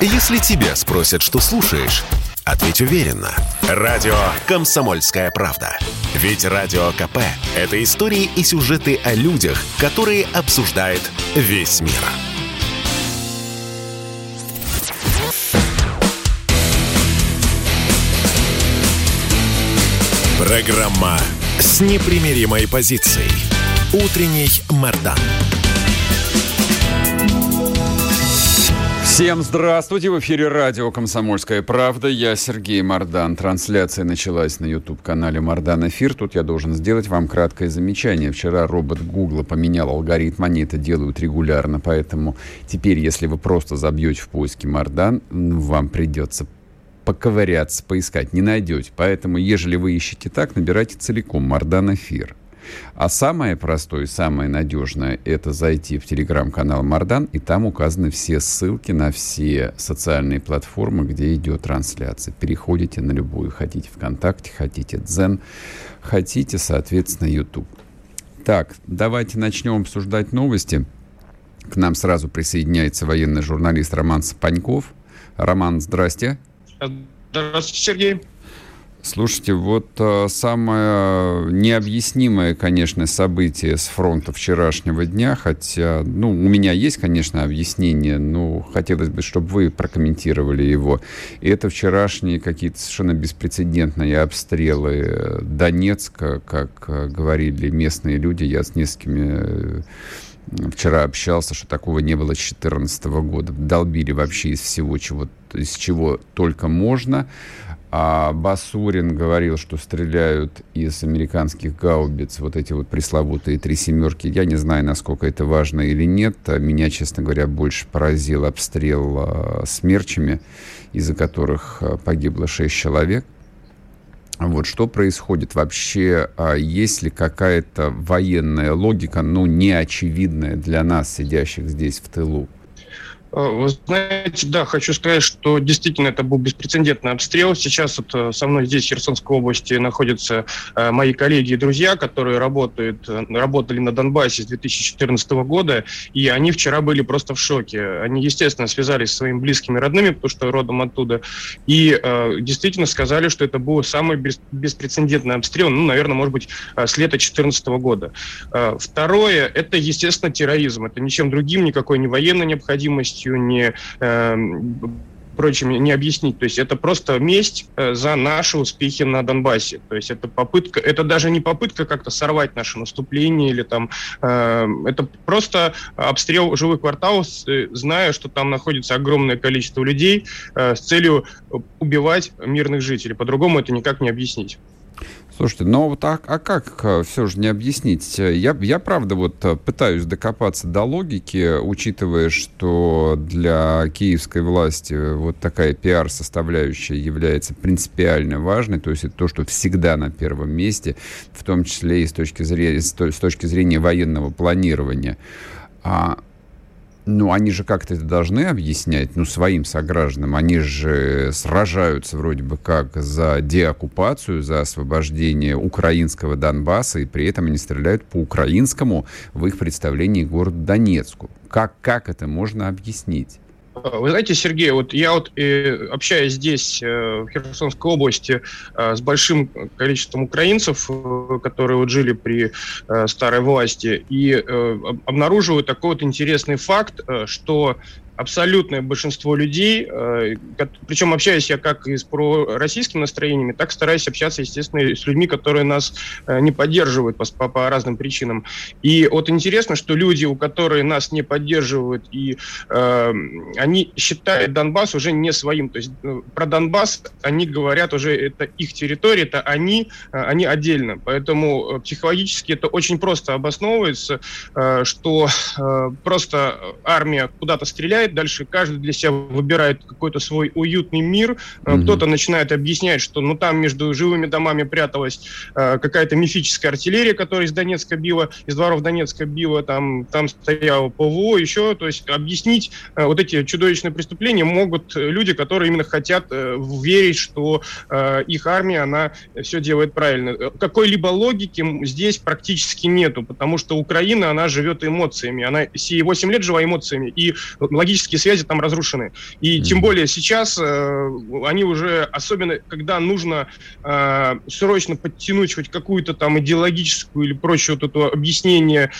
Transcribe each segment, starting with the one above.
Если тебя спросят, что слушаешь, ответь уверенно. Радио «Комсомольская правда». Ведь Радио КП – это истории и сюжеты о людях, которые обсуждает весь мир. Программа с непримиримой позицией. Утренний Мордан. Всем здравствуйте! В эфире радио «Комсомольская правда». Я Сергей Мордан. Трансляция началась на YouTube-канале «Мордан Эфир». Тут я должен сделать вам краткое замечание. Вчера робот Гугла поменял алгоритм. Они это делают регулярно. Поэтому теперь, если вы просто забьете в поиске «Мордан», вам придется поковыряться, поискать. Не найдете. Поэтому, ежели вы ищете так, набирайте целиком «Мордан Эфир». А самое простое и самое надежное – это зайти в телеграм-канал Мардан, и там указаны все ссылки на все социальные платформы, где идет трансляция. Переходите на любую. Хотите ВКонтакте, хотите Дзен, хотите, соответственно, YouTube. Так, давайте начнем обсуждать новости. К нам сразу присоединяется военный журналист Роман Сапаньков. Роман, здрасте. Здравствуйте, Сергей. Слушайте, вот а, самое необъяснимое, конечно, событие с фронта вчерашнего дня, хотя, ну, у меня есть, конечно, объяснение, но хотелось бы, чтобы вы прокомментировали его. Это вчерашние какие-то совершенно беспрецедентные обстрелы Донецка, как а, говорили местные люди, я с несколькими э, вчера общался, что такого не было с 2014 года. Долбили вообще из всего, чего, из чего только можно. А Басурин говорил, что стреляют из американских гаубиц, вот эти вот пресловутые три семерки. Я не знаю, насколько это важно или нет. Меня, честно говоря, больше поразил обстрел а, смерчами, из-за которых а, погибло шесть человек. Вот что происходит вообще? А есть ли какая-то военная логика, ну, неочевидная для нас, сидящих здесь в тылу? Э, вы знаете, да, хочу сказать, что действительно это был беспрецедентный обстрел. Сейчас вот э, со мной здесь, в Херсонской области, находятся э, мои коллеги и друзья, которые работают, работали на Донбассе с 2014 года, и они вчера были просто в шоке. Они, естественно, связались со своими близкими родными, потому что родом оттуда, и действительно сказали, что это был самый беспрецедентный обстрел, ну, наверное, может быть, с лета 2014 года. Второе, это, естественно, терроризм. Это ничем другим, никакой не военной необходимости местью, не э, прочим не объяснить. То есть это просто месть э, за наши успехи на Донбассе. То есть это попытка, это даже не попытка как-то сорвать наше наступление или там, э, это просто обстрел жилых кварталов, э, зная, что там находится огромное количество людей э, с целью убивать мирных жителей. По-другому это никак не объяснить. Слушайте, ну вот а, а как э, все же не объяснить? Я, я правда вот э, пытаюсь докопаться до логики, учитывая, что для киевской власти вот такая пиар-составляющая является принципиально важной, то есть это то, что всегда на первом месте, в том числе и с точки зрения, с точки зрения военного планирования. А ну, они же как-то это должны объяснять, ну, своим согражданам. Они же сражаются вроде бы как за деоккупацию, за освобождение украинского Донбасса, и при этом они стреляют по украинскому, в их представлении, городу Донецку. Как, как это можно объяснить? Вы знаете, Сергей, вот я вот э, общаюсь здесь, э, в Херсонской области, э, с большим количеством украинцев, э, которые вот жили при э, старой власти, и э, обнаруживаю такой вот интересный факт, э, что абсолютное большинство людей, э, причем общаюсь я как и с пророссийскими настроениями, так стараюсь общаться, естественно, с людьми, которые нас э, не поддерживают по, по, по разным причинам. И вот интересно, что люди, у которых нас не поддерживают, и э, они считают Донбасс уже не своим. То есть ну, про Донбасс они говорят уже, это их территория, это они, э, они отдельно. Поэтому психологически это очень просто обосновывается, э, что э, просто армия куда-то стреляет, стреляет, дальше каждый для себя выбирает какой-то свой уютный мир, mm-hmm. кто-то начинает объяснять, что ну там между живыми домами пряталась э, какая-то мифическая артиллерия, которая из Донецка била, из дворов Донецка била, там, там стояло ПВО, еще, то есть объяснить э, вот эти чудовищные преступления могут люди, которые именно хотят э, верить, что э, их армия, она все делает правильно. Какой-либо логики здесь практически нету, потому что Украина, она живет эмоциями, она все 8 лет жила эмоциями, и логически логистические связи там разрушены. И тем более сейчас они уже, особенно когда нужно срочно подтянуть хоть какую-то там идеологическую или прочее вот это объяснение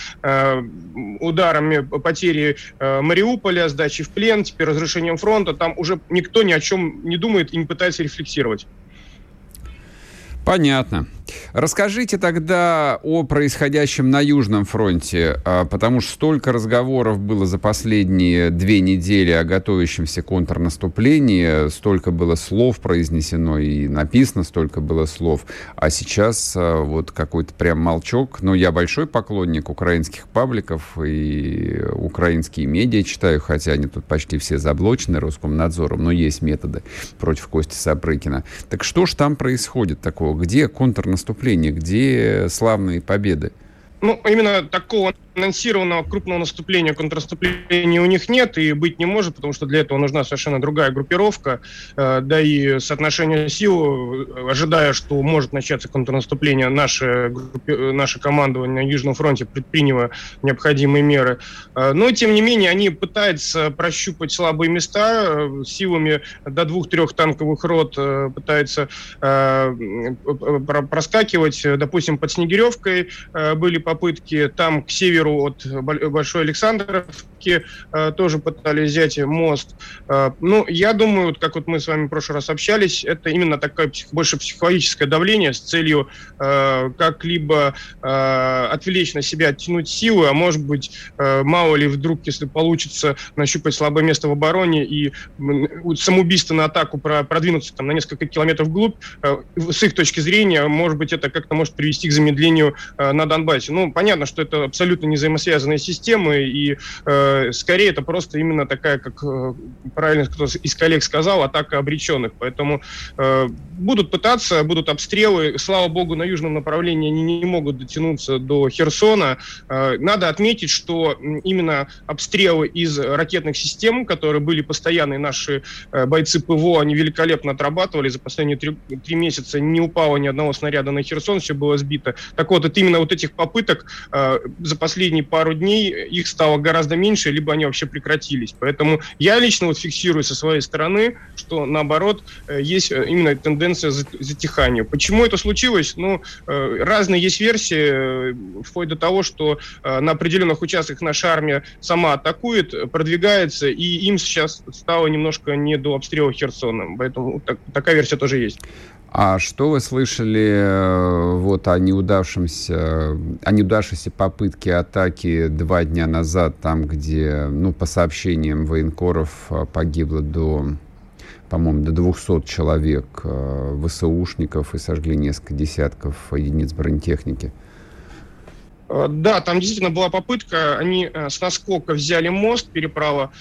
ударами потери Мариуполя, сдачи в плен, теперь разрушением фронта, там уже никто ни о чем не думает и не пытается рефлексировать. Понятно. Расскажите тогда о происходящем на Южном фронте, а, потому что столько разговоров было за последние две недели о готовящемся контрнаступлении, столько было слов произнесено и написано столько было слов, а сейчас а, вот какой-то прям молчок. Но я большой поклонник украинских пабликов и украинские медиа читаю, хотя они тут почти все заблочены Роскомнадзором, но есть методы против Кости Сапрыкина. Так что ж там происходит такого? Где контрнаступление? Наступление, где славные победы? Ну, именно такого анонсированного крупного наступления, контрнаступления у них нет и быть не может, потому что для этого нужна совершенно другая группировка, э, да и соотношение сил, э, ожидая, что может начаться контрнаступление, наше, группе, наше командование на Южном фронте предприняло необходимые меры. Э, но, тем не менее, они пытаются прощупать слабые места силами до двух-трех танковых рот, пытаются проскакивать, допустим, под Снегиревкой были попытки, там к северу северу от Большой Александровки э, тоже пытались взять мост. Э, ну, я думаю, как вот мы с вами в прошлый раз общались, это именно такое больше психологическое давление с целью э, как-либо отвлечь на себя, оттянуть силы, а может быть, мало ли вдруг, если получится нащупать слабое место в обороне и самоубийство на атаку продвинуться там, на несколько километров вглубь, с их точки зрения, может быть, это как-то может привести к замедлению на Донбассе. Ну, понятно, что это абсолютно не взаимосвязанные системы, и э, скорее это просто именно такая, как э, правильно кто из коллег сказал, атака обреченных. Поэтому э, будут пытаться, будут обстрелы. Слава богу, на южном направлении они не могут дотянуться до Херсона. Э, надо отметить, что именно обстрелы из ракетных систем, которые были постоянные, наши э, бойцы ПВО, они великолепно отрабатывали. За последние три, три месяца не упало ни одного снаряда на Херсон, все было сбито. Так вот, это именно вот этих попыток э, за последние последние пару дней их стало гораздо меньше, либо они вообще прекратились. Поэтому я лично вот фиксирую со своей стороны, что наоборот э, есть э, именно тенденция затихания. Почему это случилось? Ну, э, разные есть версии, вплоть до того, что на определенных участках наша армия сама атакует, продвигается, и им сейчас стало немножко не до обстрела Херсона. Поэтому так, такая версия тоже есть. А что вы слышали э, вот о неудавшемся, о неудавшейся попытке атаки два дня назад, там, где, ну, по сообщениям военкоров э, погибло до, по-моему, до 200 человек э, ВСУшников и сожгли несколько десятков единиц бронетехники? Да, там действительно была попытка, они с наскока взяли мост, переправа.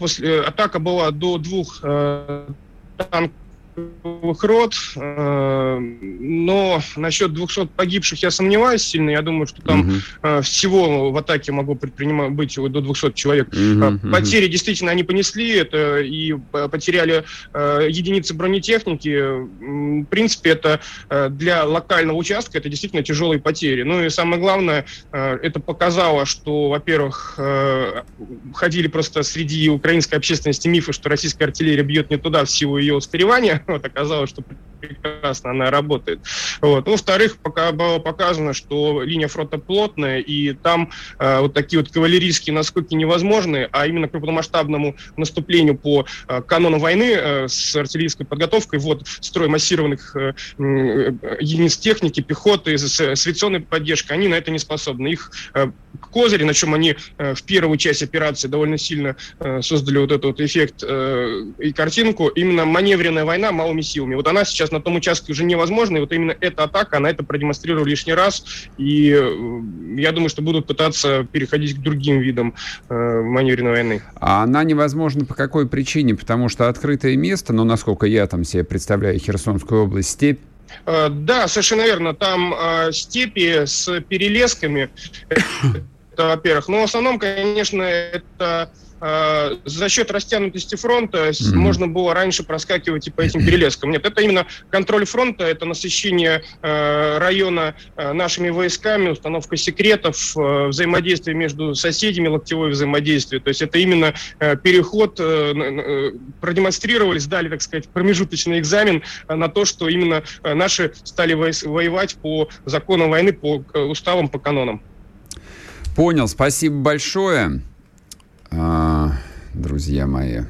После, атака была до двух танков рот, э, но насчет 200 погибших я сомневаюсь сильно. Я думаю, что там угу. всего в атаке могло предпринимать быть до 200 человек. Угу, Потери угу. действительно они понесли, это и потеряли единицы бронетехники. В принципе, это для локального участка это действительно тяжелые потери. Ну и самое главное, это показало, что, во-первых, ходили просто среди украинской общественности мифы, что российская артиллерия бьет не туда в силу ее устаревания, вот оказалось, что прекрасно она работает. Вот. Ну, во-вторых, пока было показано, что линия фронта плотная, и там э, вот такие вот кавалерийские наскоки невозможны, а именно крупномасштабному наступлению по э, канону войны э, с артиллерийской подготовкой, вот строй массированных э, э, единиц техники, пехоты, с, с авиационной поддержкой, они на это не способны. Их э, козыри, на чем они э, в первую часть операции довольно сильно э, создали вот этот вот эффект э, и картинку, именно маневренная война малыми силами. Вот она сейчас на том участке уже невозможна, и вот именно эта атака, она это продемонстрировала лишний раз, и я думаю, что будут пытаться переходить к другим видам маневренной войны. А она невозможна по какой причине? Потому что открытое место, но ну, насколько я там себе представляю Херсонскую область, степь, да, совершенно верно. Там э, степи с перелесками, это, во-первых. Но в основном, конечно, это э, за счет растянутости фронта mm-hmm. можно было раньше проскакивать и по этим перелескам. Нет, это именно контроль фронта, это насыщение э, района э, нашими войсками, установка секретов, э, взаимодействие между соседями, локтевое взаимодействие. То есть это именно э, переход, э, э, продемонстрировали, сдали, так сказать, промежуточный экзамен э, на то, что именно э, наши стали воевать по законам войны, по э, уставам, по канонам. Понял, спасибо большое, а, друзья мои.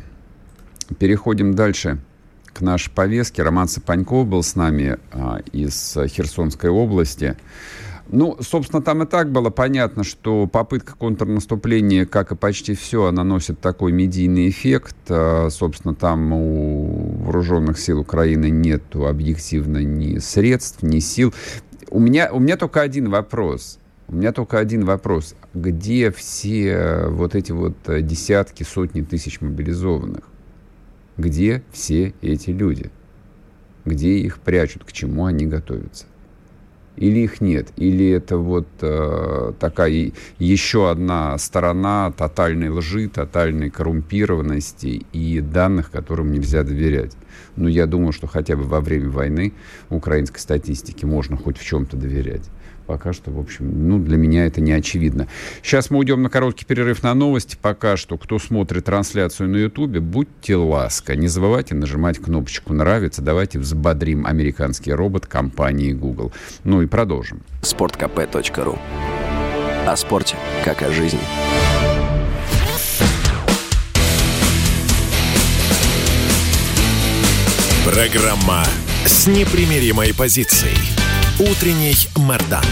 Переходим дальше к нашей повестке. Роман Сапаньков был с нами а, из Херсонской области. Ну, собственно, там и так было понятно, что попытка контрнаступления, как и почти все, она носит такой медийный эффект. А, собственно, там у вооруженных сил Украины нет объективно ни средств, ни сил. У меня, у меня только один вопрос. У меня только один вопрос. Где все вот эти вот десятки, сотни тысяч мобилизованных? Где все эти люди? Где их прячут? К чему они готовятся? Или их нет? Или это вот э, такая еще одна сторона тотальной лжи, тотальной коррумпированности и данных, которым нельзя доверять? Но я думаю, что хотя бы во время войны украинской статистике можно хоть в чем-то доверять пока что, в общем, ну, для меня это не очевидно. Сейчас мы уйдем на короткий перерыв на новости. Пока что, кто смотрит трансляцию на Ютубе, будьте ласка. Не забывайте нажимать кнопочку «Нравится». Давайте взбодрим американский робот компании Google. Ну и продолжим. sportkp.ru О спорте, как о жизни. Программа с непримиримой позицией. Утренний Мордан.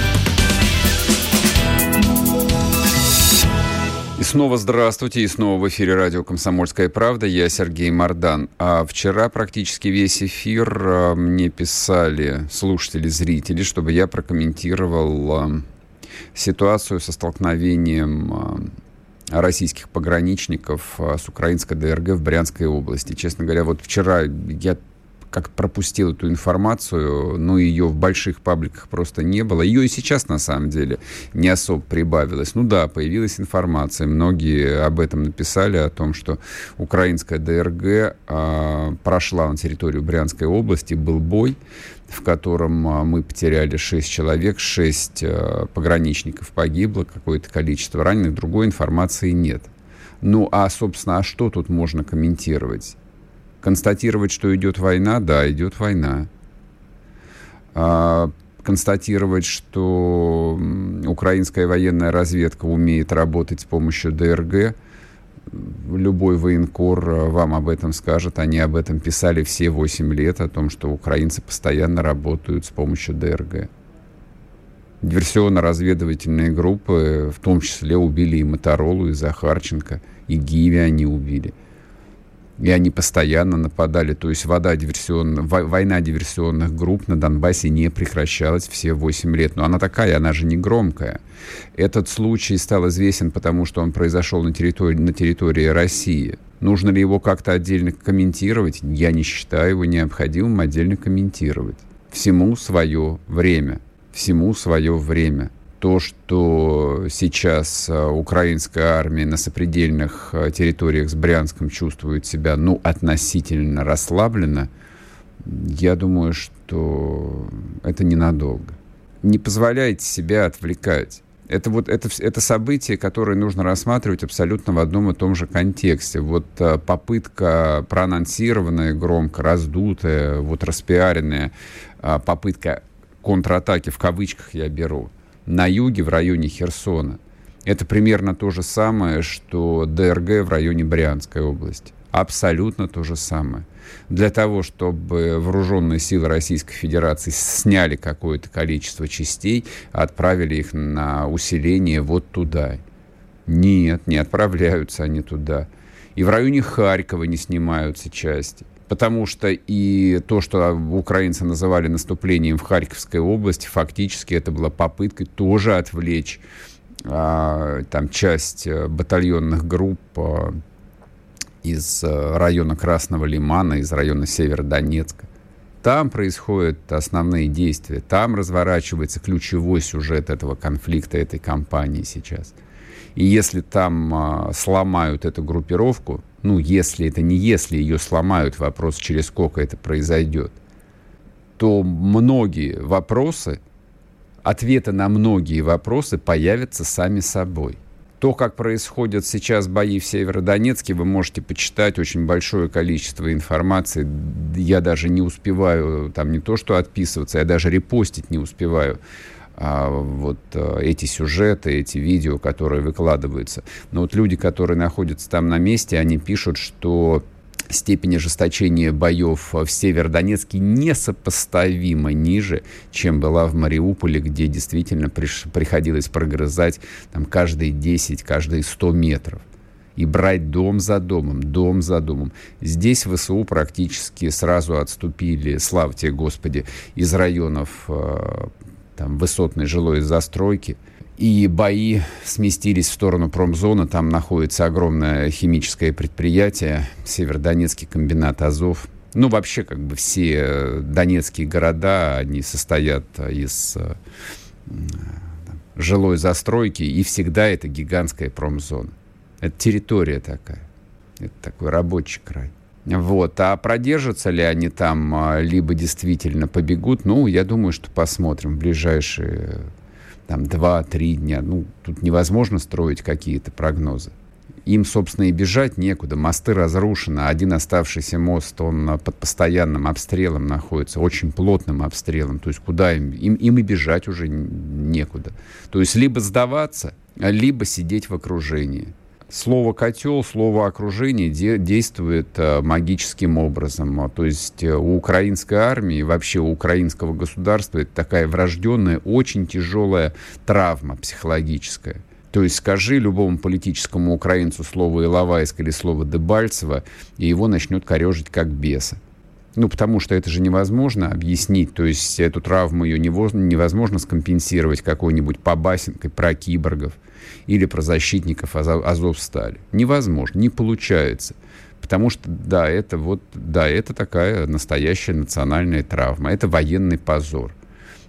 И снова здравствуйте, и снова в эфире радио «Комсомольская правда». Я Сергей Мордан. А вчера практически весь эфир а, мне писали слушатели, зрители, чтобы я прокомментировал а, ситуацию со столкновением а, российских пограничников с украинской ДРГ в Брянской области. Честно говоря, вот вчера я как пропустил эту информацию, но ее в больших пабликах просто не было. Ее и сейчас, на самом деле, не особо прибавилось. Ну да, появилась информация, многие об этом написали, о том, что украинская ДРГ а, прошла на территорию Брянской области, был бой, в котором а, мы потеряли 6 человек, 6 а, пограничников погибло, какое-то количество раненых, другой информации нет. Ну, а, собственно, а что тут можно комментировать? Констатировать, что идет война, да, идет война. А, констатировать, что украинская военная разведка умеет работать с помощью ДРГ, любой военкор а, вам об этом скажет. Они об этом писали все 8 лет, о том, что украинцы постоянно работают с помощью ДРГ. Диверсионно-разведывательные группы, в том числе, убили и Моторолу, и Захарченко, и Гиви они убили – и они постоянно нападали. То есть вода диверсион... война диверсионных групп на Донбассе не прекращалась все 8 лет. Но она такая, она же не громкая. Этот случай стал известен, потому что он произошел на территории, на территории России. Нужно ли его как-то отдельно комментировать? Я не считаю его необходимым отдельно комментировать. Всему свое время. Всему свое время то, что сейчас э, украинская армия на сопредельных э, территориях с Брянском чувствует себя, ну, относительно расслабленно, я думаю, что это ненадолго. Не позволяйте себя отвлекать. Это вот это, это событие, которое нужно рассматривать абсолютно в одном и том же контексте. Вот э, попытка проанонсированная, громко раздутая, вот распиаренная попытка контратаки в кавычках я беру – на юге, в районе Херсона. Это примерно то же самое, что ДРГ в районе Брянской области. Абсолютно то же самое. Для того, чтобы вооруженные силы Российской Федерации сняли какое-то количество частей, отправили их на усиление вот туда. Нет, не отправляются они туда. И в районе Харькова не снимаются части потому что и то, что украинцы называли наступлением в Харьковской области, фактически это была попыткой тоже отвлечь а, там часть э, батальонных групп а, из э, района Красного Лимана, из района Северодонецка. Там происходят основные действия, там разворачивается ключевой сюжет этого конфликта, этой кампании сейчас. И если там а, сломают эту группировку, ну, если это не если ее сломают, вопрос, через сколько это произойдет, то многие вопросы, ответы на многие вопросы появятся сами собой. То, как происходят сейчас бои в Северодонецке, вы можете почитать очень большое количество информации. Я даже не успеваю, там не то что отписываться, я даже репостить не успеваю вот а, эти сюжеты, эти видео, которые выкладываются. Но вот люди, которые находятся там на месте, они пишут, что степень ожесточения боев в Северодонецке несопоставимо ниже, чем была в Мариуполе, где действительно приш, приходилось прогрызать там, каждые 10, каждые 100 метров и брать дом за домом, дом за домом. Здесь ВСУ практически сразу отступили, славьте Господи, из районов э, там, высотной жилой застройки – и бои сместились в сторону промзоны. Там находится огромное химическое предприятие, Северодонецкий комбинат «Азов». Ну, вообще, как бы все донецкие города, они состоят из э, жилой застройки, и всегда это гигантская промзона. Это территория такая. Это такой рабочий край. Вот. А продержатся ли они там, а, либо действительно побегут, ну, я думаю, что посмотрим в ближайшие там 2-3 дня. Ну, тут невозможно строить какие-то прогнозы. Им, собственно, и бежать некуда. Мосты разрушены. Один оставшийся мост, он под постоянным обстрелом находится, очень плотным обстрелом. То есть куда им? Им, им и бежать уже некуда. То есть либо сдаваться, либо сидеть в окружении слово котел, слово окружение де действует э, магическим образом. А, то есть э, у украинской армии, вообще у украинского государства это такая врожденная, очень тяжелая травма психологическая. То есть скажи любому политическому украинцу слово Иловайск или слово Дебальцево, и его начнет корежить как беса. Ну, потому что это же невозможно объяснить. То есть эту травму ее невозможно скомпенсировать какой-нибудь побасенкой про киборгов или про защитников Азовстали. Невозможно, не получается. Потому что, да, это вот, да, это такая настоящая национальная травма. Это военный позор,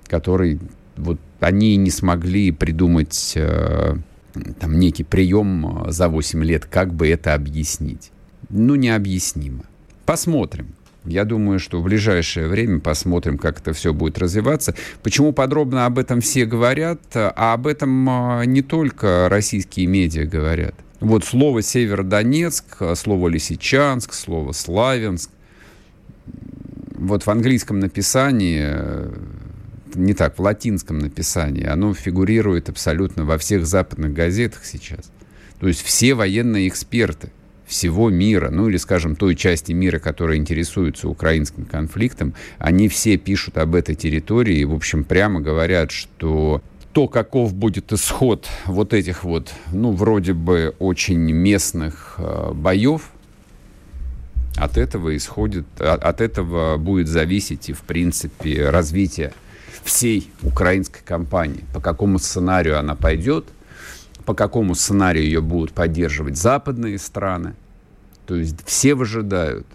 который вот они не смогли придумать э, там некий прием за 8 лет, как бы это объяснить. Ну, необъяснимо. Посмотрим. Я думаю, что в ближайшее время посмотрим, как это все будет развиваться. Почему подробно об этом все говорят, а об этом а, не только российские медиа говорят. Вот слово Северодонецк, слово Лисичанск, слово Славянск. Вот в английском написании, не так, в латинском написании, оно фигурирует абсолютно во всех западных газетах сейчас. То есть все военные эксперты – всего мира, ну или, скажем, той части мира, которая интересуется украинским конфликтом, они все пишут об этой территории и, в общем, прямо говорят, что то, каков будет исход вот этих вот, ну, вроде бы очень местных э, боев, от этого исходит, от, от этого будет зависеть и, в принципе, развитие всей украинской кампании. По какому сценарию она пойдет – по какому сценарию ее будут поддерживать западные страны. То есть все выжидают.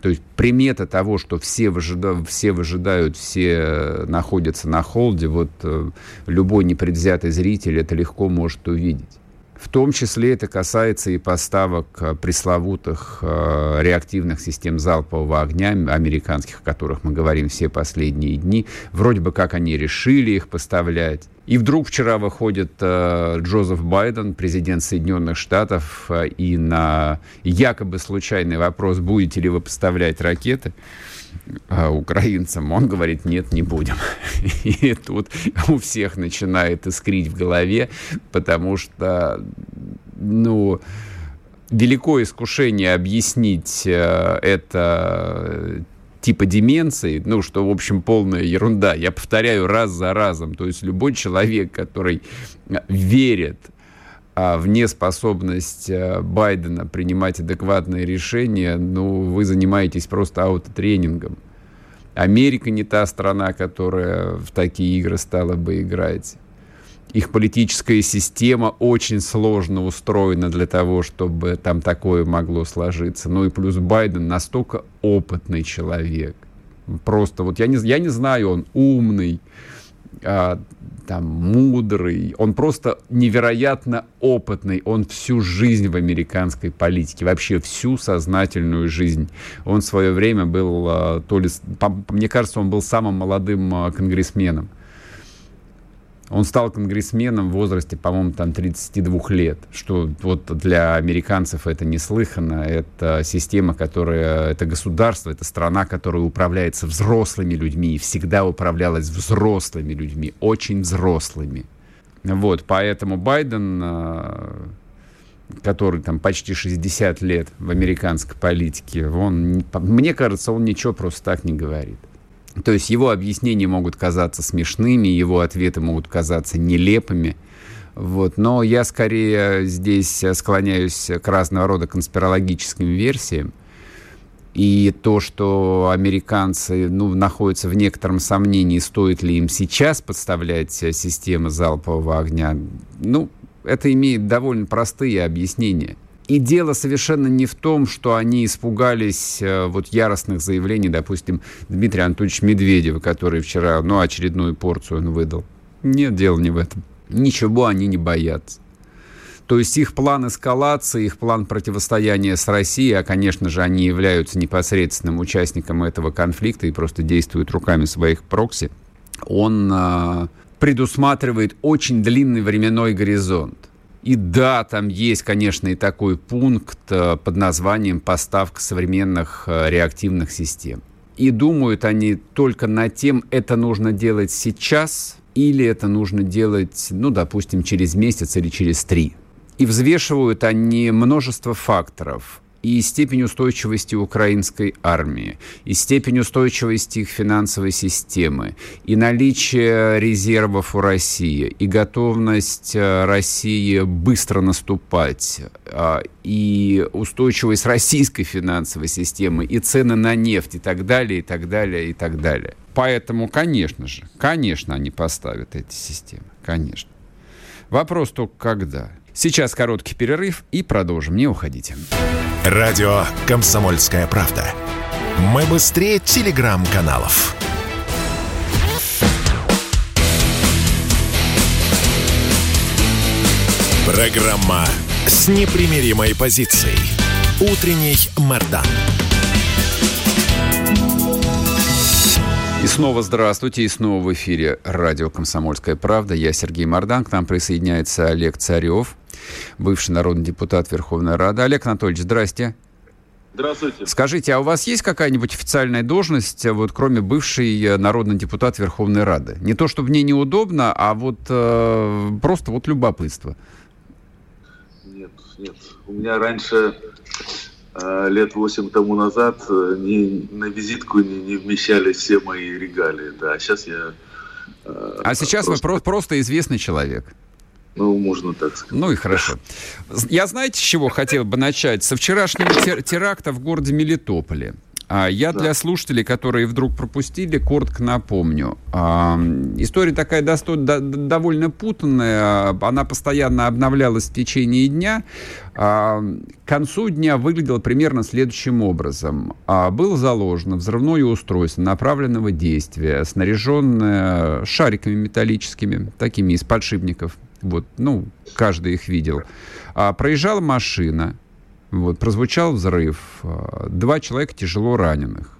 То есть примета того, что все, выжидают, все выжидают, все находятся на холде, вот э, любой непредвзятый зритель это легко может увидеть. В том числе это касается и поставок э, пресловутых э, реактивных систем залпового огня американских, о которых мы говорим все последние дни. Вроде бы как они решили их поставлять. И вдруг вчера выходит э, Джозеф Байден, президент Соединенных Штатов, э, и на якобы случайный вопрос, будете ли вы поставлять ракеты, украинцам, он говорит, нет, не будем. И тут у всех начинает искрить в голове, потому что, ну, великое искушение объяснить э, это типа деменции, ну, что, в общем, полная ерунда. Я повторяю раз за разом. То есть любой человек, который верит а в неспособность э, Байдена принимать адекватные решения, ну, вы занимаетесь просто аутотренингом. Америка не та страна, которая в такие игры стала бы играть. Их политическая система очень сложно устроена для того, чтобы там такое могло сложиться. Ну и плюс Байден настолько опытный человек. Просто вот я не, я не знаю, он умный, а, там мудрый, он просто невероятно опытный, он всю жизнь в американской политике, вообще всю сознательную жизнь. Он в свое время был, а, то ли, мне кажется, он был самым молодым а, конгрессменом. Он стал конгрессменом в возрасте, по-моему, там 32 лет, что вот для американцев это неслыханно. Это система, которая, это государство, это страна, которая управляется взрослыми людьми и всегда управлялась взрослыми людьми, очень взрослыми. Вот, поэтому Байден, а, который там почти 60 лет в американской политике, он, мне кажется, он ничего просто так не говорит. То есть его объяснения могут казаться смешными, его ответы могут казаться нелепыми. Вот. Но я скорее здесь склоняюсь к разного рода конспирологическим версиям. И то, что американцы ну, находятся в некотором сомнении, стоит ли им сейчас подставлять системы залпового огня, ну, это имеет довольно простые объяснения – и дело совершенно не в том, что они испугались э, вот яростных заявлений, допустим, Дмитрия Анатольевича Медведева, который вчера, ну, очередную порцию он выдал. Нет, дело не в этом. Ничего они не боятся. То есть их план эскалации, их план противостояния с Россией, а, конечно же, они являются непосредственным участником этого конфликта и просто действуют руками своих прокси, он а, предусматривает очень длинный временной горизонт. И да, там есть, конечно, и такой пункт э, под названием «Поставка современных э, реактивных систем». И думают они только над тем, это нужно делать сейчас или это нужно делать, ну, допустим, через месяц или через три. И взвешивают они множество факторов и степень устойчивости украинской армии, и степень устойчивости их финансовой системы, и наличие резервов у России, и готовность э, России быстро наступать, а, и устойчивость российской финансовой системы, и цены на нефть, и так далее, и так далее, и так далее. Поэтому, конечно же, конечно, они поставят эти системы, конечно. Вопрос только когда. Сейчас короткий перерыв и продолжим. Не уходите. Радио «Комсомольская правда». Мы быстрее телеграм-каналов. Программа с непримиримой позицией. Утренний Мордан. И снова здравствуйте, и снова в эфире радио «Комсомольская правда». Я Сергей Мордан, к нам присоединяется Олег Царев, бывший народный депутат Верховной Рады. Олег Анатольевич, здрасте. Здравствуйте. Скажите, а у вас есть какая-нибудь официальная должность, вот кроме бывший э, народный депутат Верховной Рады? Не то, чтобы мне неудобно, а вот э, просто вот любопытство. Нет, нет. У меня раньше э, лет восемь тому назад э, не, на визитку не, не вмещались все мои регалии. Да, сейчас я... Э, а сейчас просто... вы про- просто известный человек. Ну, можно так сказать. Ну и хорошо. Я знаете, с чего хотел бы начать? Со вчерашнего тер- теракта в городе Мелитополе. А я для слушателей, которые вдруг пропустили, коротко напомню. А, история такая досто- до- довольно путанная. Она постоянно обновлялась в течение дня. А, к концу дня выглядела примерно следующим образом. Было заложено взрывное устройство направленного действия, снаряженное шариками металлическими, такими из подшипников вот, ну, каждый их видел. А, проезжала машина, вот, прозвучал взрыв, а, два человека тяжело раненых.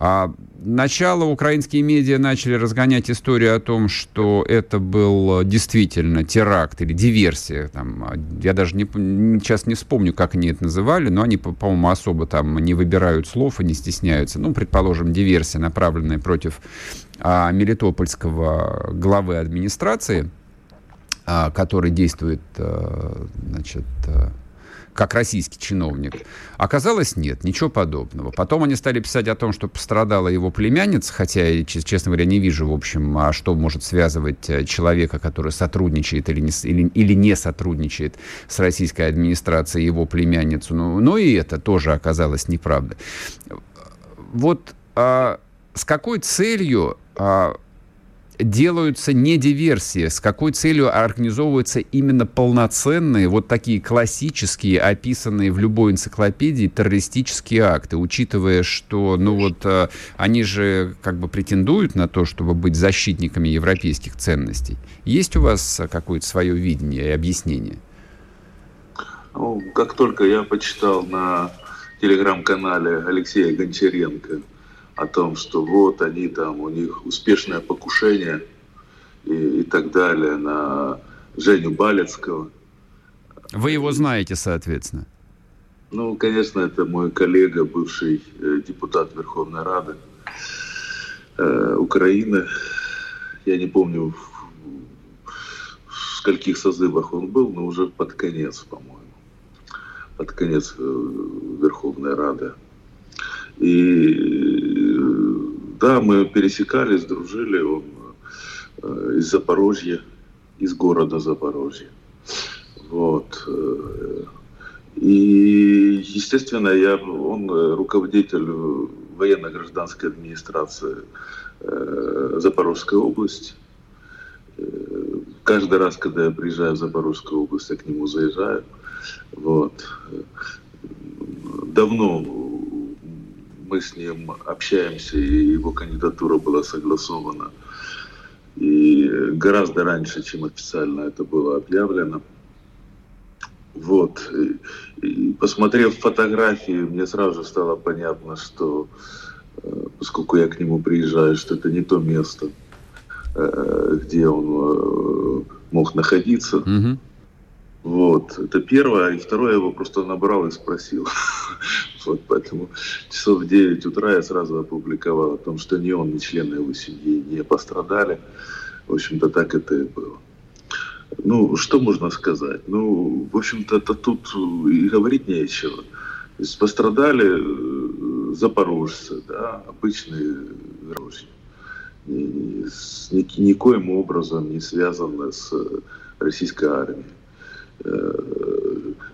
А начало украинские медиа начали разгонять историю о том, что это был действительно теракт или диверсия. Там, а, я даже не, сейчас не вспомню, как они это называли, но они, по-моему, особо там не выбирают слов и не стесняются. Ну, предположим, диверсия, направленная против а, мелитопольского главы администрации – а, который действует, э, значит, э, как российский чиновник. Оказалось, нет, ничего подобного. Потом они стали писать о том, что пострадала его племянница, хотя я, честно говоря, не вижу, в общем, а что может связывать э, человека, который сотрудничает или не, или, или не сотрудничает с российской администрацией, его племянницу. Но, но и это тоже оказалось неправдой. Вот а, с какой целью а, делаются не диверсии? С какой целью организовываются именно полноценные, вот такие классические, описанные в любой энциклопедии террористические акты, учитывая, что, ну вот, э, они же как бы претендуют на то, чтобы быть защитниками европейских ценностей. Есть у вас какое-то свое видение и объяснение? Ну, как только я почитал на телеграм-канале Алексея Гончаренко о том, что вот они там, у них успешное покушение и, и так далее на Женю Балецкого. Вы его знаете, соответственно? Ну, конечно, это мой коллега, бывший э, депутат Верховной Рады э, Украины. Я не помню, в, в скольких созывах он был, но уже под конец, по-моему под конец э, Верховной Рады. И да, мы пересекались, дружили, он э, из Запорожья, из города Запорожья. Вот. Э, и, естественно, я, он руководитель военно-гражданской администрации Запорожской области. Каждый раз, когда я приезжаю в Запорожскую область, я к нему заезжаю. Вот. Давно мы с ним общаемся, и его кандидатура была согласована. И гораздо раньше, чем официально это было объявлено. Вот. И, посмотрев фотографии, мне сразу стало понятно, что э, поскольку я к нему приезжаю, что это не то место, э, где он э, мог находиться. Mm-hmm. Вот, это первое. И второе, я его просто набрал и спросил. Вот, поэтому часов в 9 утра я сразу опубликовал о том, что ни он, ни члены его семьи не пострадали. В общем-то, так это и было. Ну, что можно сказать? Ну, в общем-то, тут и говорить нечего. То есть пострадали э, запорожцы, да, обычные граждане, ни, никоим образом не связаны с российской армией. Э,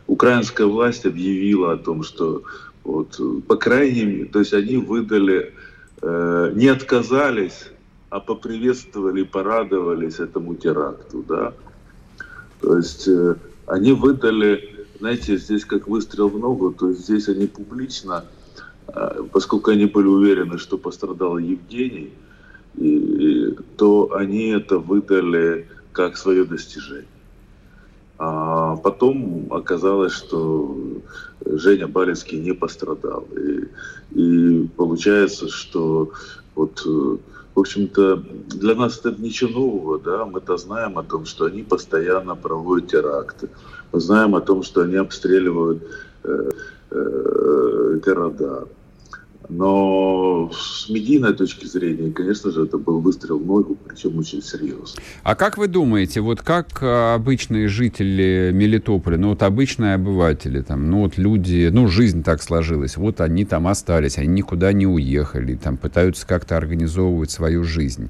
украинская власть объявила о том, что вот, по крайней мере, то есть они выдали, э, не отказались, а поприветствовали, порадовались этому теракту, да. То есть э, они выдали, знаете, здесь как выстрел в ногу, то есть здесь они публично, э, поскольку они были уверены, что пострадал Евгений, и, и, то они это выдали как свое достижение. А потом оказалось, что Женя Балецкий не пострадал. И, и получается, что вот, в общем-то, для нас это ничего нового, да, мы-то знаем о том, что они постоянно проводят теракты. Мы знаем о том, что они обстреливают э, э, города. Но с медийной точки зрения, конечно же, это был выстрел в ногу, причем очень серьезный. А как вы думаете, вот как а, обычные жители Мелитополя, ну вот обычные обыватели, там, ну вот люди, ну жизнь так сложилась, вот они там остались, они никуда не уехали, там пытаются как-то организовывать свою жизнь.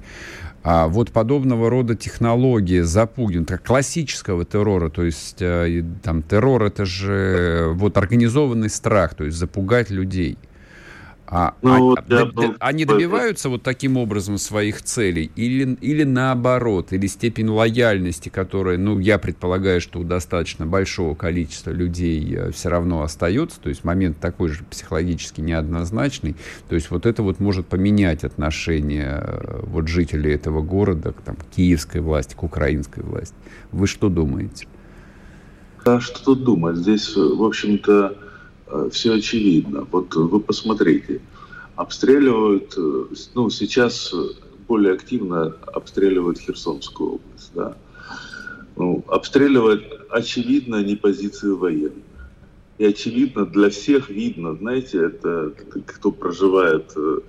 А вот подобного рода технологии запугивают, классического террора, то есть э, там террор это же вот организованный страх, то есть запугать людей – а, ну, а, да, д, они добиваются вот таким образом своих целей или, или наоборот, или степень лояльности, которая, ну, я предполагаю, что у достаточно большого количества людей э, все равно остается, то есть момент такой же психологически неоднозначный, то есть вот это вот может поменять отношение э, вот жителей этого города к там, киевской власти, к украинской власти. Вы что думаете? А что тут думать? Здесь, в общем-то, Э, все очевидно. Вот вы посмотрите, обстреливают, э, ну, сейчас более активно обстреливают Херсонскую область, да. Ну, обстреливают, очевидно, не позиции военных. И очевидно, для всех видно, знаете, это кто проживает э,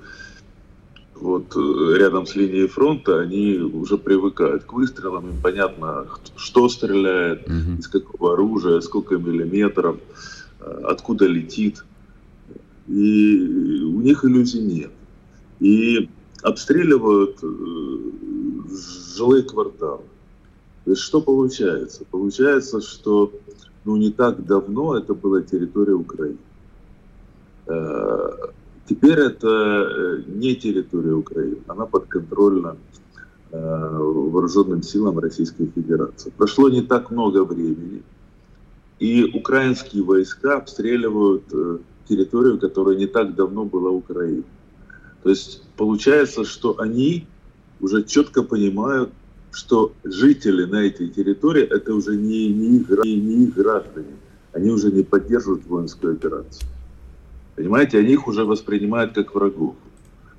вот рядом с линией фронта, они уже привыкают к выстрелам, им понятно, что стреляет, mm-hmm. из какого оружия, сколько миллиметров. Э, откуда летит. И у них иллюзий нет. И обстреливают э, жилые кварталы. То есть что получается? Получается, что ну, не так давно это была территория Украины. Э, теперь это не территория Украины, она подконтрольна вооруженным силам Российской Федерации. Прошло не так много времени, и украинские войска обстреливают территорию, которая не так давно была Украиной. То есть получается, что они уже четко понимают, что жители на этой территории это уже не, не, их, не их граждане. Они уже не поддерживают воинскую операцию. Понимаете, они их уже воспринимают как врагов.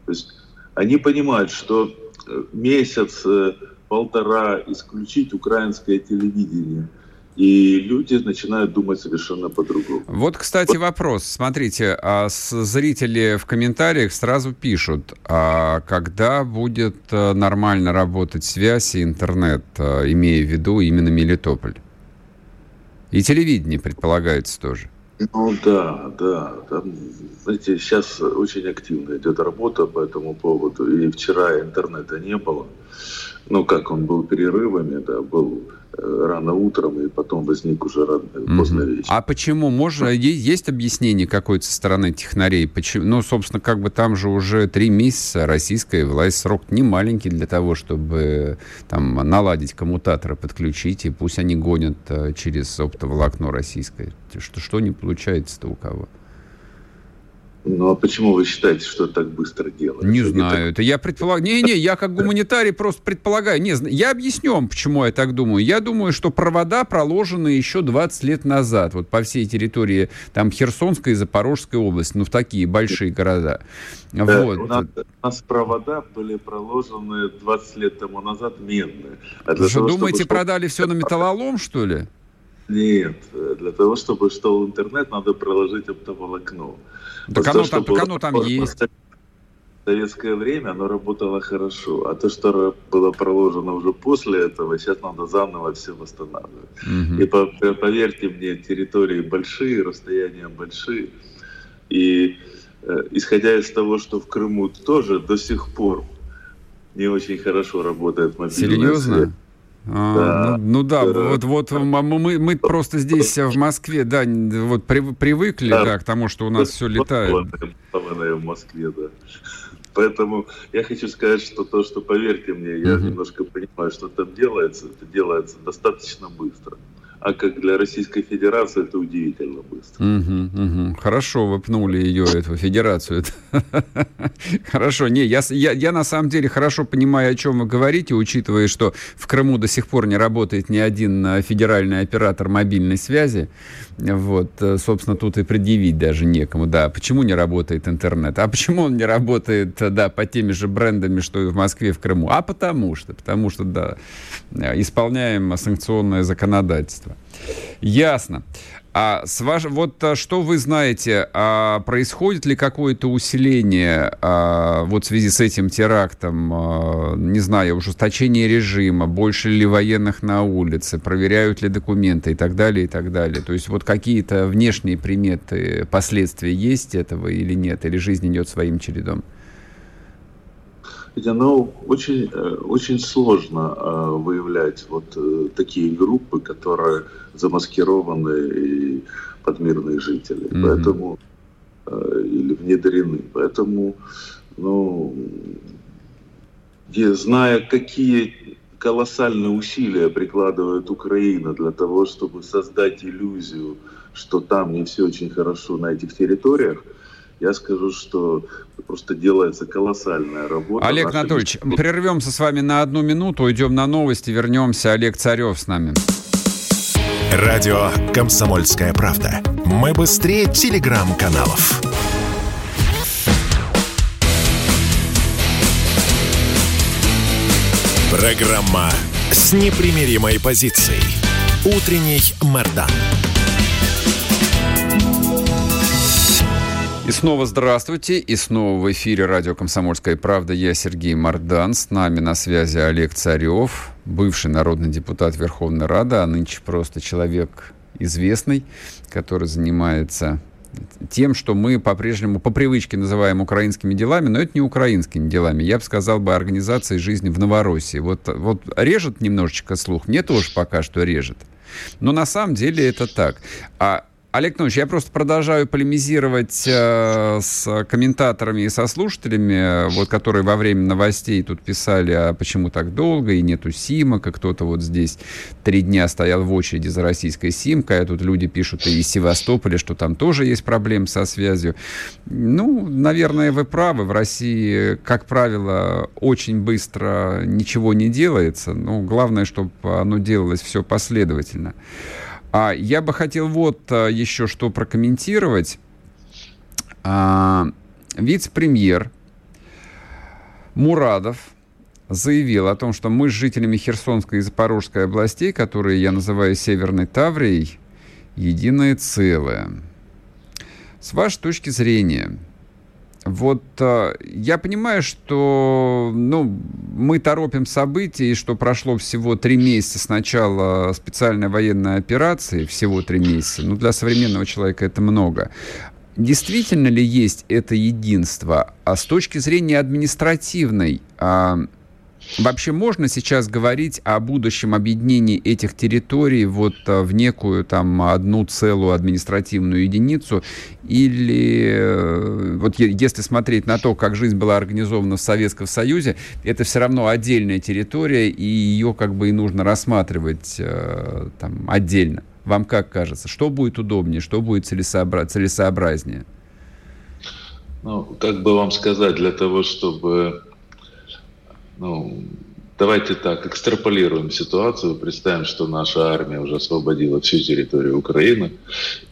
То есть они понимают, что э, месяц, э, полтора исключить украинское телевидение – и люди начинают думать совершенно по-другому. Вот, кстати, вот. вопрос. Смотрите, а зрители в комментариях сразу пишут, а когда будет э, нормально работать связь и интернет, э, имея в виду именно Мелитополь? И телевидение предполагается тоже. Ну да, да. Там, знаете, сейчас очень активно идет работа по этому поводу. И вчера интернета не было. Ну как, он был перерывами, да, был Э, рано утром, и потом возник уже рано, поздно вечером. А почему? Можно, есть объяснение какой-то со стороны технарей? Почему? Ну, собственно, как бы там же уже три месяца российская власть, срок не маленький для того, чтобы там наладить коммутаторы, подключить, и пусть они гонят э, через оптоволокно российское. Что, что не получается-то у кого? Ну а почему вы считаете, что так быстро делается? Не знаю. Это я предполагаю. Не-не, я как гуманитарий просто предполагаю. Не, я объясню вам, почему я так думаю. Я думаю, что провода проложены еще 20 лет назад. Вот по всей территории там Херсонской и Запорожской области. Ну, в такие большие города. Да, вот. у, нас, у нас провода были проложены 20 лет тому назад медные. А Вы что, думаете, чтобы... продали все на металлолом, что ли? Нет, для того, чтобы что в интернет, надо проложить оптоволокно. Так, вот оно, то, там, так оно там есть. В советское время оно работало хорошо, а то, что было проложено уже после этого, сейчас надо заново все восстанавливать. Угу. И по, поверьте мне, территории большие, расстояния большие. И э, исходя из того, что в Крыму тоже до сих пор не очень хорошо работает мобильная Серьезно? связь. А, да. Ну, ну да, вот, вот мы, мы просто здесь в Москве, да, вот при, привыкли да. Да, к тому, что у нас все летает. В Москве, да. Поэтому я хочу сказать, что то, что, поверьте мне, я угу. немножко понимаю, что там делается, это делается достаточно быстро а как для Российской Федерации это удивительно быстро. Угу, угу. Хорошо, вы пнули ее, эту федерацию. Хорошо, не, я, я, я на самом деле хорошо понимаю, о чем вы говорите, учитывая, что в Крыму до сих пор не работает ни один а, федеральный оператор мобильной связи. Вот, э, собственно, тут и предъявить даже некому. Да, почему не работает интернет? А почему он не работает, да, по теми же брендами, что и в Москве, в Крыму? А потому что, потому что, да, э, исполняем санкционное законодательство. Ясно. А с ваш... вот а, что вы знаете, а происходит ли какое-то усиление а, вот в связи с этим терактом, а, не знаю, ужесточение режима, больше ли военных на улице, проверяют ли документы и так далее, и так далее. То есть вот какие-то внешние приметы, последствия есть этого или нет, или жизнь идет своим чередом? Оно очень, э, очень сложно э, выявлять вот э, такие группы, которые замаскированы и под мирных жителей. Mm-hmm. Поэтому или внедрены. Поэтому, ну, зная, какие колоссальные усилия прикладывает Украина для того, чтобы создать иллюзию, что там не все очень хорошо на этих территориях, я скажу, что просто делается колоссальная работа. Олег Анатольевич, прервемся с вами на одну минуту, уйдем на новости, вернемся. Олег Царев с нами. Радио «Комсомольская правда». Мы быстрее телеграм-каналов. Программа с непримиримой позицией. Утренний Мордан. И снова здравствуйте. И снова в эфире радио «Комсомольская правда». Я Сергей Мордан. С нами на связи Олег Царев, бывший народный депутат Верховной Рады, а нынче просто человек известный, который занимается тем, что мы по-прежнему по привычке называем украинскими делами, но это не украинскими делами. Я бы сказал бы организацией жизни в Новороссии. Вот, вот режет немножечко слух, мне тоже пока что режет. Но на самом деле это так. А Олег Нович, я просто продолжаю полемизировать э, с комментаторами и со слушателями, вот, которые во время новостей тут писали, а почему так долго, и нету симок, и кто-то вот здесь три дня стоял в очереди за российской симкой, а тут люди пишут и из Севастополя, что там тоже есть проблемы со связью. Ну, наверное, вы правы. В России, как правило, очень быстро ничего не делается. Ну, главное, чтобы оно делалось все последовательно. А я бы хотел вот а, еще что прокомментировать. А, вице-премьер Мурадов заявил о том, что мы с жителями Херсонской и Запорожской областей, которые я называю Северной Таврией, единое целое. С вашей точки зрения, вот э, я понимаю, что ну, мы торопим события, и что прошло всего три месяца с начала специальной военной операции, всего три месяца. Ну, для современного человека это много. Действительно ли есть это единство? А с точки зрения административной, а, Вообще можно сейчас говорить о будущем объединении этих территорий вот э, в некую там одну целую административную единицу или э, вот если смотреть на то, как жизнь была организована в Советском Союзе, это все равно отдельная территория и ее как бы и нужно рассматривать э, там отдельно. Вам как кажется, что будет удобнее, что будет целесообра- целесообразнее? Ну, как бы вам сказать, для того, чтобы ну, давайте так, экстраполируем ситуацию, представим, что наша армия уже освободила всю территорию Украины,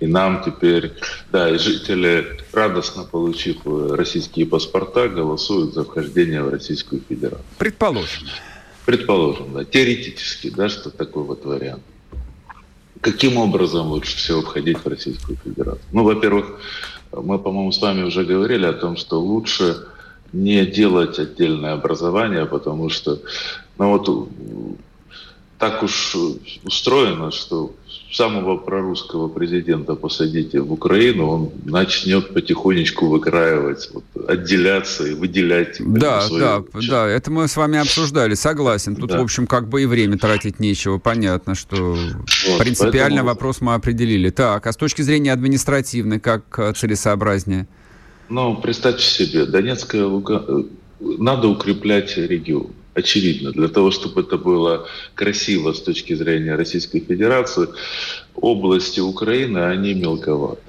и нам теперь, да, и жители, радостно получив российские паспорта, голосуют за вхождение в Российскую Федерацию. Предположим. Предположим, да, теоретически, да, что такой вот вариант. Каким образом лучше всего входить в Российскую Федерацию? Ну, во-первых, мы, по-моему, с вами уже говорили о том, что лучше не делать отдельное образование, потому что ну вот так уж устроено, что самого прорусского президента посадите в Украину, он начнет потихонечку выкраивать, вот, отделяться и выделять. Да, да, часть. да, это мы с вами обсуждали, согласен. Тут, да. в общем, как бы и время тратить нечего, понятно, что вот, принципиально поэтому... вопрос мы определили. Так, а с точки зрения административной, как э, целесообразнее? Ну, представьте себе, Донецкая Луга... Э, надо укреплять регион. Очевидно, для того, чтобы это было красиво с точки зрения Российской Федерации, области Украины, они мелковаты.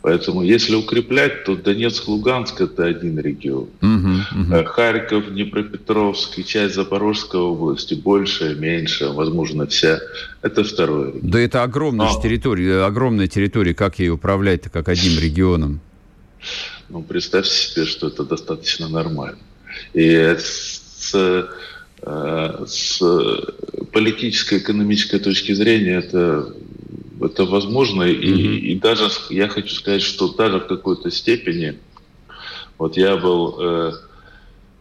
Поэтому если укреплять, то Донецк, Луганск это один регион. Uh-huh, uh-huh. Харьков, Днепропетровск и часть Запорожской области, большая, меньшая, возможно, вся, это второй регион. Да это огромная Но... территория, огромная территория, как ей управлять-то как одним регионом? Ну, представьте себе, что это достаточно нормально. И с, э, с политической, экономической точки зрения это, это возможно. Mm-hmm. И, и даже я хочу сказать, что даже в какой-то степени, вот я был э,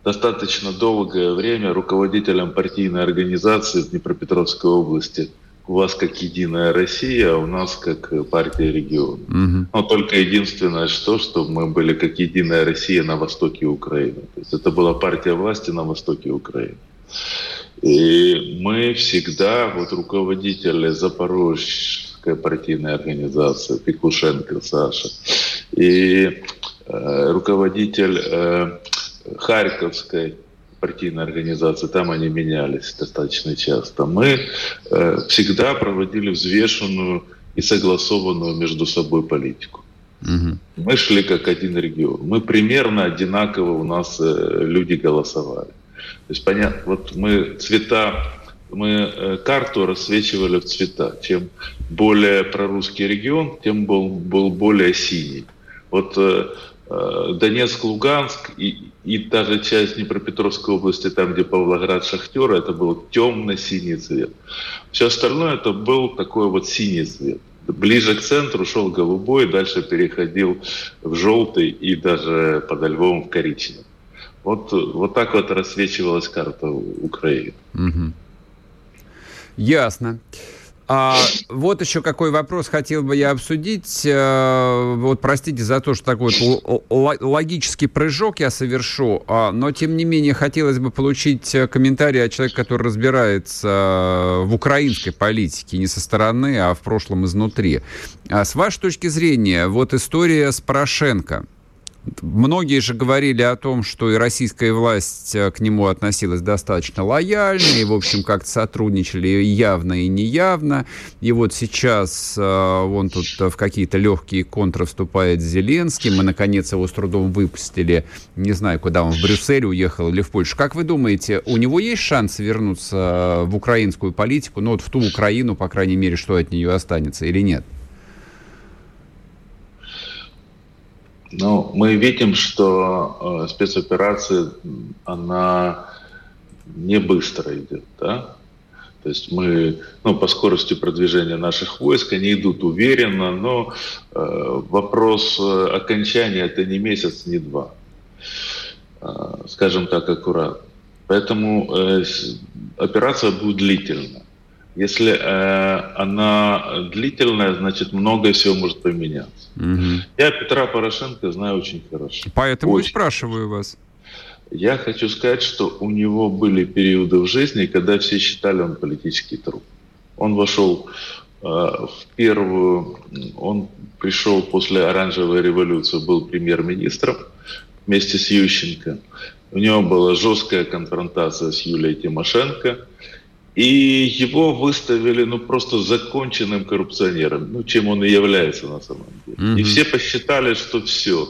достаточно долгое время руководителем партийной организации в Днепропетровской области – у вас как Единая Россия, а у нас как партия региона. Угу. Но только единственное, что, что мы были как Единая Россия на востоке Украины. То есть это была партия власти на востоке Украины. И мы всегда, вот руководители Запорожской партийной организации, Пикушенко Саша, и э, руководитель э, Харьковской партийной организации, там они менялись достаточно часто. Мы э, всегда проводили взвешенную и согласованную между собой политику. Угу. Мы шли как один регион. Мы примерно одинаково у нас э, люди голосовали. То есть понятно, вот мы цвета, мы э, карту рассвечивали в цвета. Чем более прорусский регион, тем был, был более синий. Вот э, Э, Донецк, Луганск и, и даже часть Днепропетровской области, там, где Павлоград, Шахтер, это был темно-синий цвет. Все остальное это был такой вот синий цвет. Ближе к центру шел голубой, дальше переходил в желтый и даже подо львом в коричневый. Вот, вот так вот рассвечивалась карта Украины. Угу. Ясно. А, вот еще какой вопрос хотел бы я обсудить. А, вот простите за то, что такой логический прыжок я совершу, а, но тем не менее хотелось бы получить комментарий от человека, который разбирается в украинской политике, не со стороны, а в прошлом изнутри. А с вашей точки зрения, вот история с Порошенко – Многие же говорили о том, что и российская власть э, к нему относилась достаточно лояльно, и, в общем, как-то сотрудничали явно и неявно. И вот сейчас э, он тут в какие-то легкие контры вступает с Зеленским. Мы, наконец, его с трудом выпустили. Не знаю, куда он, в Брюссель уехал или в Польшу. Как вы думаете, у него есть шанс вернуться в украинскую политику, ну вот в ту Украину, по крайней мере, что от нее останется, или нет? Ну, мы видим, что э, спецоперация, она не быстро идет, да? То есть мы, ну, по скорости продвижения наших войск, они идут уверенно, но э, вопрос э, окончания это не месяц, не два. Э, скажем так, аккуратно. Поэтому э, операция будет длительная. Если э, она длительная, значит многое всего может поменяться. Угу. Я Петра Порошенко знаю очень хорошо. Поэтому очень. и спрашиваю вас. Я хочу сказать, что у него были периоды в жизни, когда все считали он политический труп. Он вошел э, в первую, он пришел после оранжевой революции, был премьер-министром вместе с Ющенко. У него была жесткая конфронтация с Юлией Тимошенко – и его выставили ну просто законченным коррупционером, ну чем он и является на самом деле. Mm-hmm. И все посчитали, что все,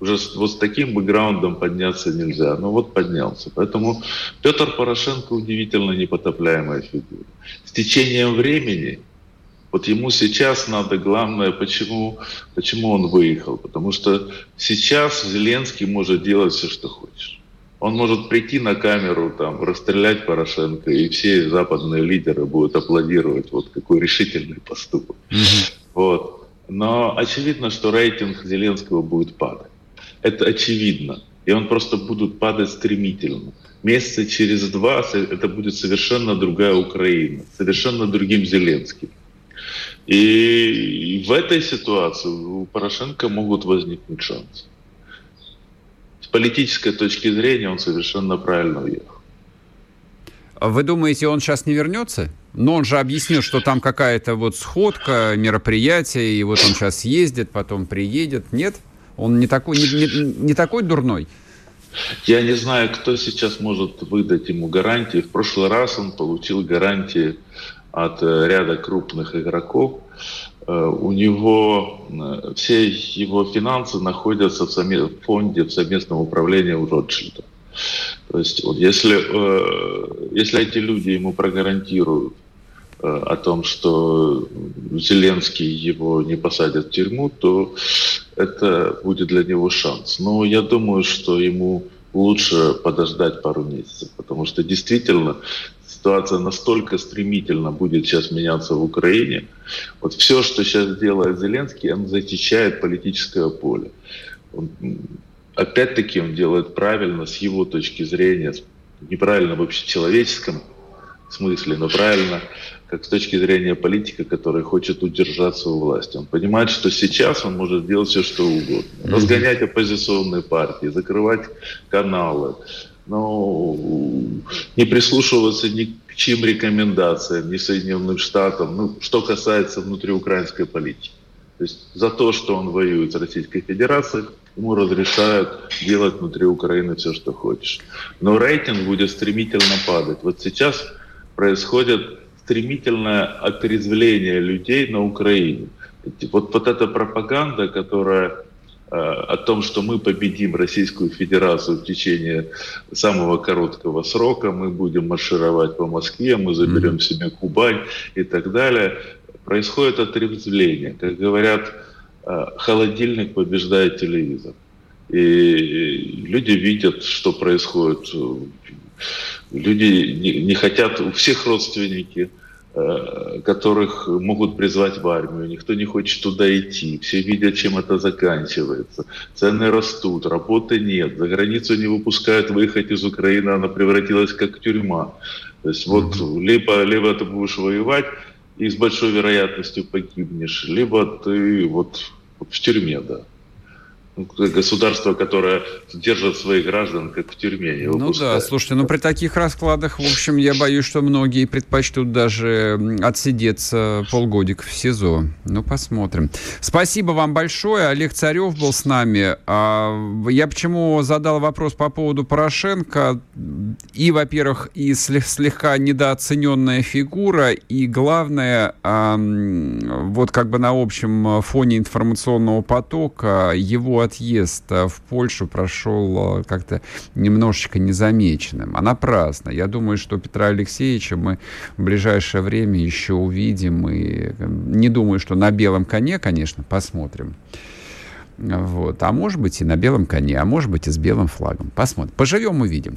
уже вот с таким бэкграундом подняться нельзя. Ну вот поднялся. Поэтому Петр Порошенко удивительно непотопляемая фигура. С течением времени, вот ему сейчас надо главное, почему, почему он выехал. Потому что сейчас Зеленский может делать все, что хочет. Он может прийти на камеру, там, расстрелять Порошенко, и все западные лидеры будут аплодировать. Вот какой решительный поступок. Mm-hmm. Вот. Но очевидно, что рейтинг Зеленского будет падать. Это очевидно. И он просто будет падать стремительно. Месяца через два это будет совершенно другая Украина, совершенно другим Зеленским. И в этой ситуации у Порошенко могут возникнуть шансы с политической точки зрения он совершенно правильно уехал. А вы думаете, он сейчас не вернется? Но он же объяснил, что там какая-то вот сходка, мероприятие, и вот он сейчас ездит, потом приедет. Нет? Он не такой, не, не, не такой дурной? Я не знаю, кто сейчас может выдать ему гарантии. В прошлый раз он получил гарантии от э, ряда крупных игроков. Э, у него э, все его финансы находятся в фонде в совместном управлении у Ротшильда. То есть вот если, э, если эти люди ему прогарантируют о том, что Зеленский его не посадят в тюрьму, то это будет для него шанс. Но я думаю, что ему лучше подождать пару месяцев, потому что действительно ситуация настолько стремительно будет сейчас меняться в Украине. Вот все, что сейчас делает Зеленский, он зачищает политическое поле. Он, опять-таки он делает правильно с его точки зрения, неправильно в общечеловеческом смысле, но правильно как с точки зрения политика, который хочет удержаться у власти. Он понимает, что сейчас он может делать все, что угодно. Разгонять оппозиционные партии, закрывать каналы, но не прислушиваться ни к чьим рекомендациям, ни Соединенным Штатам, ну, что касается внутриукраинской политики. То есть за то, что он воюет с Российской Федерацией, ему разрешают делать внутри Украины все, что хочешь. Но рейтинг будет стремительно падать. Вот сейчас происходит стремительное отрезвление людей на Украине. Вот, вот эта пропаганда, которая о том, что мы победим Российскую Федерацию в течение самого короткого срока, мы будем маршировать по Москве, мы заберем себе Кубань и так далее, происходит отрезвление. Как говорят, э, холодильник побеждает телевизор. И люди видят, что происходит. Люди не, не хотят, у всех родственники – Э, которых могут призвать в армию, никто не хочет туда идти, все видят, чем это заканчивается, цены растут, работы нет, за границу не выпускают выехать из Украины, она превратилась как тюрьма. То есть вот либо, либо ты будешь воевать, и с большой вероятностью погибнешь, либо ты вот в тюрьме, да. Государство, которое держит своих граждан как в тюрьме. Не ну да, слушайте, ну при таких раскладах, в общем, я боюсь, что многие предпочтут даже отсидеться полгодик в СИЗО. Ну, посмотрим. Спасибо вам большое. Олег Царев был с нами. А, я почему задал вопрос по поводу Порошенко? И, во-первых, и слегка недооцененная фигура, и главное, вот как бы на общем фоне информационного потока его отъезд э, в Польшу прошел э, как-то немножечко незамеченным. А напрасно. Я думаю, что Петра Алексеевича мы в ближайшее время еще увидим. И э, не думаю, что на белом коне, конечно, посмотрим. Вот. А может быть и на белом коне, а может быть и с белым флагом. Посмотрим. Поживем, увидим.